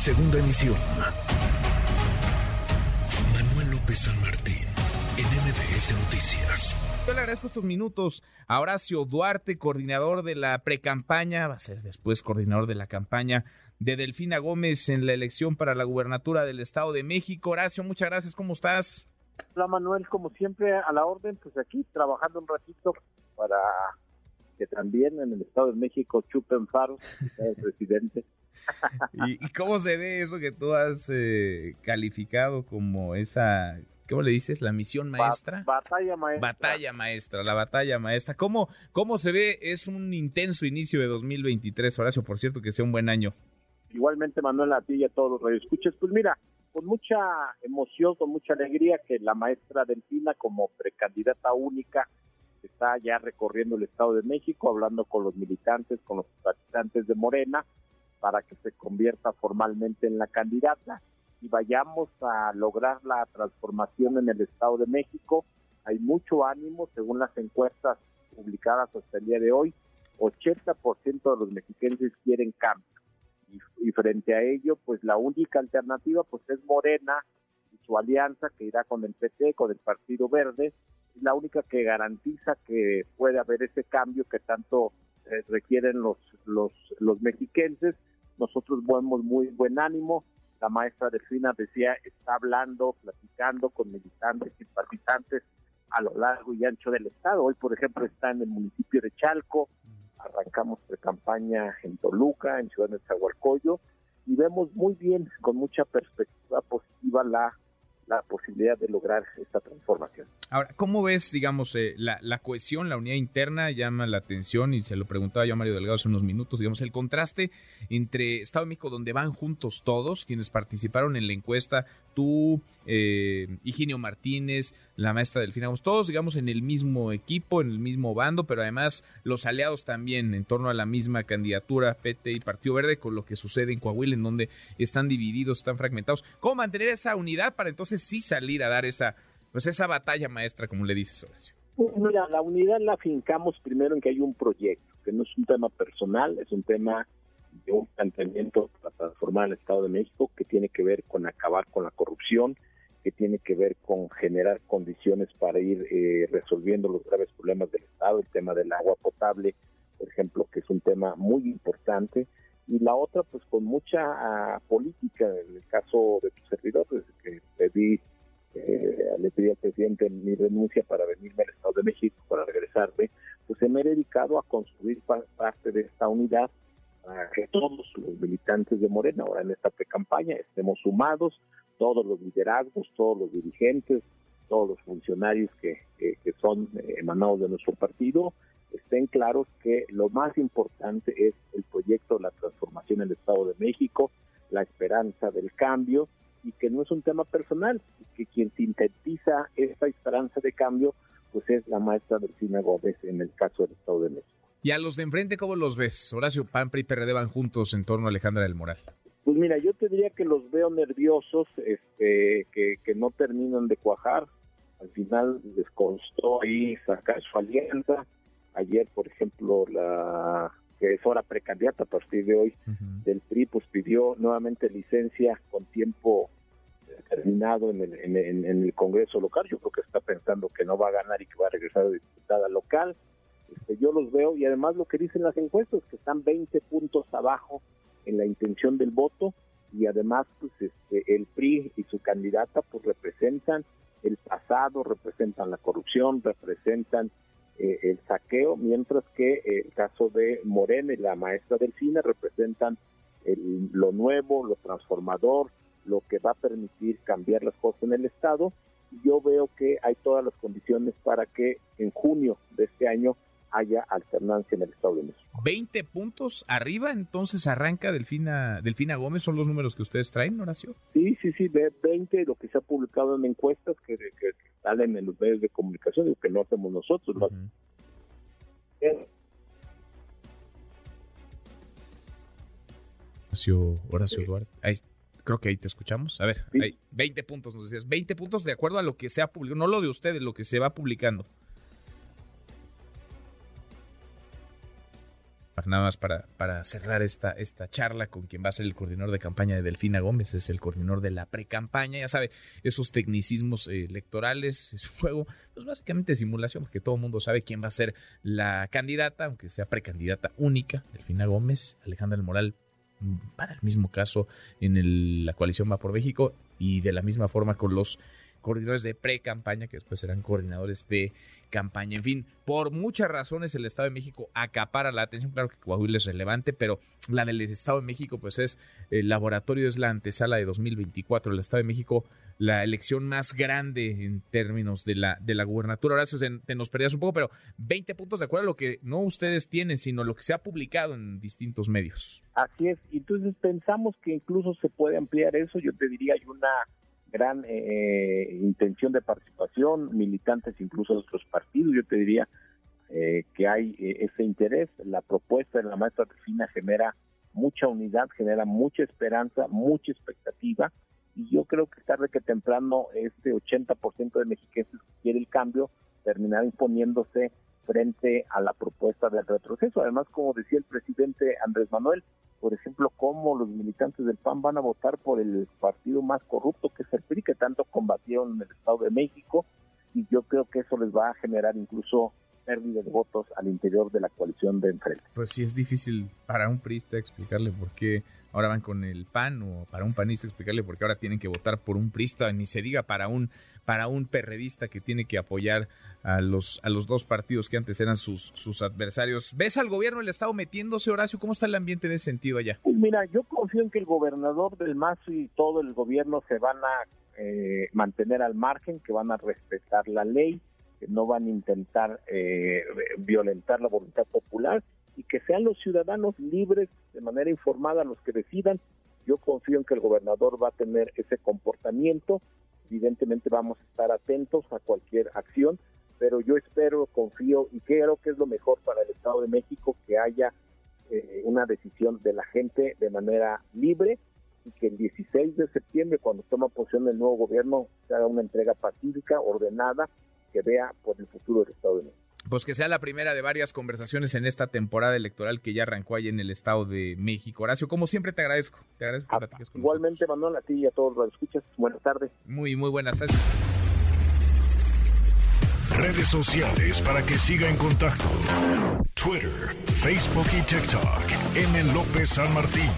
Segunda emisión. Manuel López San Martín, en MBS Noticias. Yo le agradezco estos minutos a Horacio Duarte, coordinador de la precampaña, va a ser después coordinador de la campaña de Delfina Gómez en la elección para la gubernatura del Estado de México. Horacio, muchas gracias, ¿cómo estás? Hola Manuel, como siempre a la orden, pues aquí trabajando un ratito para que también en el Estado de México chupen faros, el presidente. ¿Y, cómo se ve eso que tú has eh, calificado como esa, ¿cómo le dices? La misión maestra. batalla maestra. Batalla maestra, la batalla maestra. ¿Cómo, ¿Cómo se ve? Es un intenso inicio de 2023, Horacio, por cierto, que sea un buen año. Igualmente, Manuel, a ti y a todos los radioescuchas. Pues mira, con mucha emoción, con mucha alegría que la maestra Delfina como precandidata única está ya recorriendo el Estado de México, hablando con los militantes, con los habitantes de Morena, para que se convierta formalmente en la candidata y vayamos a lograr la transformación en el Estado de México. Hay mucho ánimo, según las encuestas publicadas hasta el día de hoy, 80% de los mexicanos quieren cambio y, frente a ello, pues la única alternativa pues es Morena y su alianza que irá con el PT, con el Partido Verde, es la única que garantiza que puede haber ese cambio que tanto eh, requieren los, los, los mexiquenses. Nosotros vemos muy buen ánimo. La maestra Delfina decía, está hablando, platicando con militantes y simpatizantes a lo largo y ancho del estado. Hoy, por ejemplo, está en el municipio de Chalco, arrancamos pre-campaña en Toluca, en Ciudad de Zahualcoyo, y vemos muy bien, con mucha perspectiva positiva, la la posibilidad de lograr esta transformación. Ahora, ¿cómo ves, digamos, eh, la, cohesión, la unidad interna llama la atención y se lo preguntaba yo a Mario Delgado hace unos minutos, digamos, el contraste entre Estado de México, donde van juntos todos, quienes participaron en la encuesta, tú, eh, Higinio Martínez, la maestra Delfina, todos, digamos, en el mismo equipo, en el mismo bando, pero además los aliados también en torno a la misma candidatura, PT y Partido Verde, con lo que sucede en Coahuila, en donde están divididos, están fragmentados. ¿Cómo mantener esa unidad para entonces sí salir a dar esa, pues esa batalla maestra, como le dices, Horacio? Pues mira, la unidad la fincamos primero en que hay un proyecto, que no es un tema personal, es un tema de un planteamiento para transformar el Estado de México que tiene que ver con acabar con la corrupción, que tiene que ver con generar condiciones para ir eh, resolviendo los graves problemas del Estado, el tema del agua potable, por ejemplo, que es un tema muy importante, y la otra pues con mucha ah, política, en el caso de tu servidor, que pedí, eh, le pedí al presidente mi renuncia para venirme al Estado de México, para regresarme, pues me he dedicado a construir parte de esta unidad para que todos los militantes de Morena ahora en esta pre-campaña estemos sumados, todos los liderazgos, todos los dirigentes, todos los funcionarios que, que son eh, emanados de nuestro partido, estén claros que lo más importante es el proyecto de la transformación en el Estado de México, la esperanza del cambio y que no es un tema personal, que quien sintetiza esta esperanza de cambio pues es la maestra Delfina Gómez en el caso del Estado de México. ¿Y a los de enfrente cómo los ves? Horacio Pampri y PRD van juntos en torno a Alejandra del Moral. Pues mira, yo te diría que los veo nerviosos, este, que, que no terminan de cuajar. Al final les costó ahí sacar su alianza, Ayer, por ejemplo, la que es ahora precandidata a partir de hoy del PRI, pues pidió nuevamente licencia con tiempo terminado en el, en, el Congreso local. Yo creo que está pensando que no va a ganar y que va a regresar a diputada local. Este, yo los veo y además lo que dicen las encuestas, que están 20 puntos abajo en la intención del voto y además pues este, el PRI y su candidata pues representan el pasado, representan la corrupción, representan eh, el saqueo, mientras que el caso de Morena y la maestra del cine representan lo nuevo, lo transformador, lo que va a permitir cambiar las cosas en el Estado. Yo veo que hay todas las condiciones para que en junio de este año haya alternancia en el Estado de México. 20 puntos arriba, entonces arranca Delfina, Delfina Gómez, ¿son los números que ustedes traen, Horacio? Sí, sí, sí, 20, lo que se ha publicado en encuestas que, que salen en los medios de comunicación, y que no hacemos nosotros. Horacio, Duarte, creo que ahí te escuchamos. A ver, hay 20 puntos, nos decías, 20 puntos de acuerdo a lo que se ha publicado, no lo de ustedes, lo que se va publicando. Nada más para, para cerrar esta, esta charla con quien va a ser el coordinador de campaña de Delfina Gómez, es el coordinador de la pre-campaña, ya sabe, esos tecnicismos eh, electorales, es un juego, pues básicamente simulación, porque todo el mundo sabe quién va a ser la candidata, aunque sea precandidata única, Delfina Gómez, Alejandra Moral, para el mismo caso en la coalición Va por México, y de la misma forma con los coordinadores de pre-campaña, que después serán coordinadores de campaña. En fin, por muchas razones el Estado de México acapara la atención. Claro que Coahuila es relevante, pero la del Estado de México, pues es el laboratorio, es la antesala de 2024. El Estado de México, la elección más grande en términos de la, de la gubernatura. Ahora te nos perdías un poco, pero 20 puntos de acuerdo a lo que no ustedes tienen, sino lo que se ha publicado en distintos medios. Así es. Entonces pensamos que incluso se puede ampliar eso. Yo te diría, hay una gran eh, intención de participación, militantes incluso de otros partidos, yo te diría eh, que hay eh, ese interés, la propuesta de la maestra Delfina genera mucha unidad, genera mucha esperanza, mucha expectativa, y yo creo que tarde que temprano este 80% de mexicanos que quiere el cambio terminará imponiéndose frente a la propuesta del retroceso. Además, como decía el presidente Andrés Manuel, por ejemplo, cómo los militantes del PAN van a votar por el partido más corrupto que es el PRI, que tanto combatieron en el Estado de México, y yo creo que eso les va a generar incluso pérdida de votos al interior de la coalición de enfrente. Pues sí es difícil para un priista explicarle por qué ahora van con el PAN o para un panista explicarle por qué ahora tienen que votar por un priista, ni se diga para un para un perredista que tiene que apoyar a los a los dos partidos que antes eran sus sus adversarios. ¿Ves al gobierno del estado metiéndose, Horacio? ¿Cómo está el ambiente en ese sentido allá? Pues mira, yo confío en que el gobernador del Mazo y todo el gobierno se van a eh, mantener al margen, que van a respetar la ley, no van a intentar eh, violentar la voluntad popular y que sean los ciudadanos libres de manera informada los que decidan. Yo confío en que el gobernador va a tener ese comportamiento. Evidentemente vamos a estar atentos a cualquier acción, pero yo espero, confío y creo que es lo mejor para el Estado de México que haya eh, una decisión de la gente de manera libre y que el 16 de septiembre, cuando toma posición el nuevo gobierno, se haga una entrega pacífica, ordenada, que vea por el futuro del Estado de México. Pues que sea la primera de varias conversaciones en esta temporada electoral que ya arrancó ahí en el Estado de México. Horacio, como siempre te agradezco. Te agradezco ah, igualmente, Manuel, a ti y a todos los escuchas. Buenas tardes. Muy, muy buenas tardes. Redes sociales para que siga en contacto: Twitter, Facebook y TikTok. M. López San Martín.